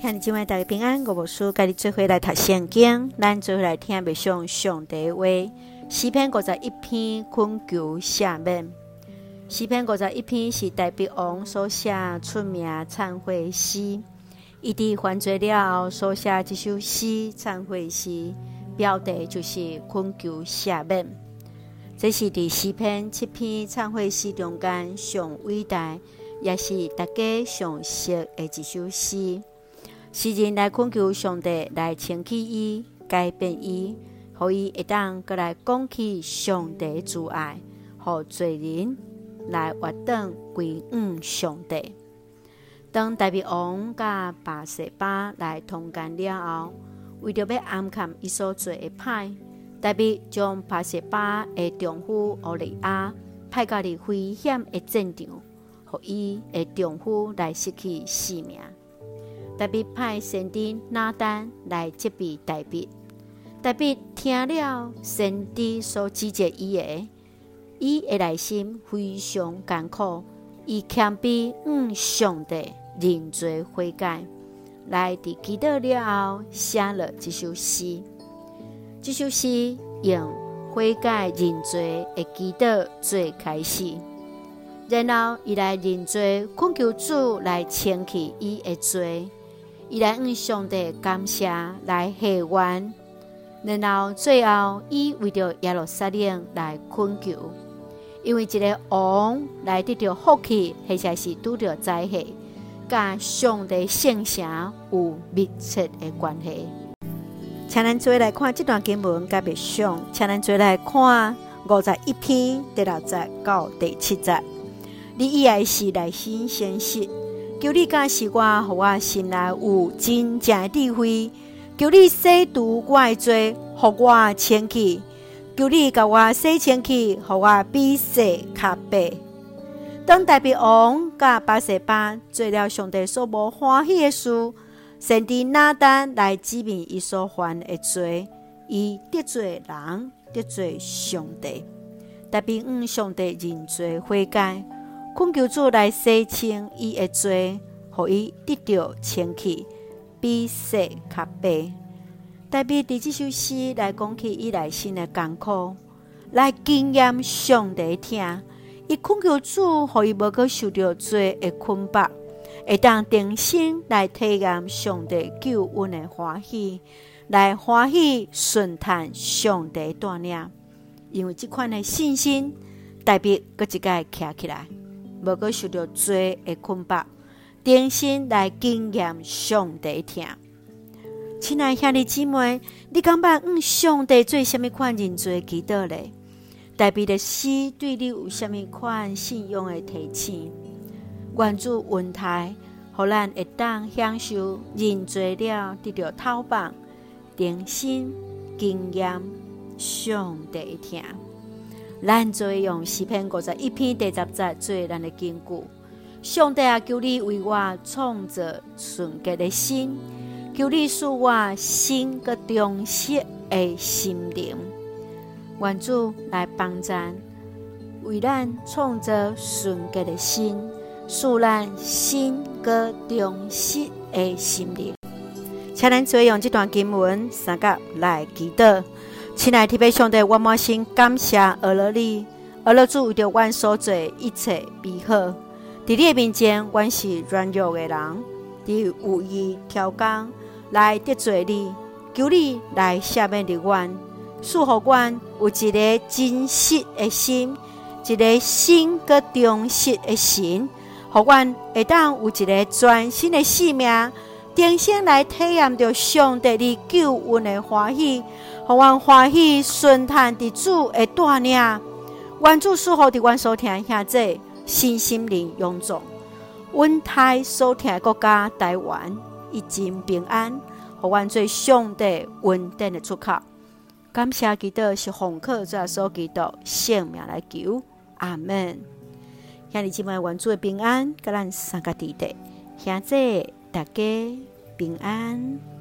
看今晚大家平安，我无输跟你做伙来读圣经，咱做伙来听默想上帝话。诗篇五十一篇困求赦免。诗篇五十一篇是大卫王所写出名忏悔诗，伊伫犯罪了所写这首诗忏悔诗，标题就是困求赦免。这是伫诗篇七篇忏悔诗中间上伟大，也是大家上熟的一首诗。诗人来恳求上帝来清洗伊、改变伊，予伊会当阁来讲起上帝之爱，予罪人来活转归向上帝。当大卫王甲拔示巴来通奸了后，为着要暗藏伊所做的歹，大卫将拔示巴的丈夫奥利亚派到哩危险的战场，予伊的丈夫来失去性命。特别派先知拿单来接备大卫，大卫听了先知所指责伊的，伊的内心非常艰苦，伊谦卑向上帝认罪悔改，来伫祈祷了后写了这首诗。这首诗用悔改认罪的祈祷做开始，然后伊来认罪，恳求主来清去伊的罪。伊来向上帝感谢，来谢冤，然后最后伊为着耶路撒冷来困求，因为一个王来得到福气，或者是拄着灾祸，甲上帝圣城有密切的关系。请咱做来看这段经文，甲别上，请咱做来看五十一篇第六节到第七节，你以爱是内心诚实。求你加赐我，互我心内有真正的智慧。求你洗除我的罪，互我清气。求你甲我洗清气，互我比雪较白。当大卫王甲拔示巴做了上帝所无欢喜的事，先知拿单来指明伊所犯的罪，伊得罪人，得罪上帝。大卫向上帝认罪悔改。恳求主来洗清伊的罪，予伊得到清气，比雪较白。代表伫这首诗来讲起伊内心的艰苦，来经验上帝听。伊恳求主，予伊无阁受着罪的捆绑，会当重新来体验上帝救恩的欢喜，来欢喜顺探上帝带领。因为这款的信心，大卫阁一个站起来。无阁受到罪的捆绑，重新来经验上帝疼。亲爱兄弟姊妹，你感觉向上帝做虾物款认罪祈祷咧？代表的诗对你有虾物款信仰的提醒？愿主恩待，互咱会当享受认罪了，得到透放，重新经验上帝疼。咱做用诗篇五十一篇第十节做咱的根据。上帝啊，求你为我创造纯洁的心，求你使我心个忠实的心灵。愿主来帮咱，为咱创造纯洁的心，使咱心个忠实的心灵。请咱做用这段经文三个来祈祷。亲爱的天父上帝，我满心感谢阿罗你，阿罗主为着阮所做一切美好。伫你的面前，阮是软弱的人，伫有意挑工来得罪你，求你来赦免的阮，赐予阮有一个真实的心，一个心个忠实的心，互阮会当有一个全新的生命，重新来体验着上帝的救恩的欢喜。互阮欢喜顺从伫主的带领，愿主赐福伫阮所听兄姊身心灵勇壮，阮台所听的国家台湾一尽平安，互阮做上帝稳定的出口。感谢祈祷是奉靠主所祈祷性命来求，阿门。兄弟姊妹，愿主的平安，甲咱三个弟弟兄姊大家平安。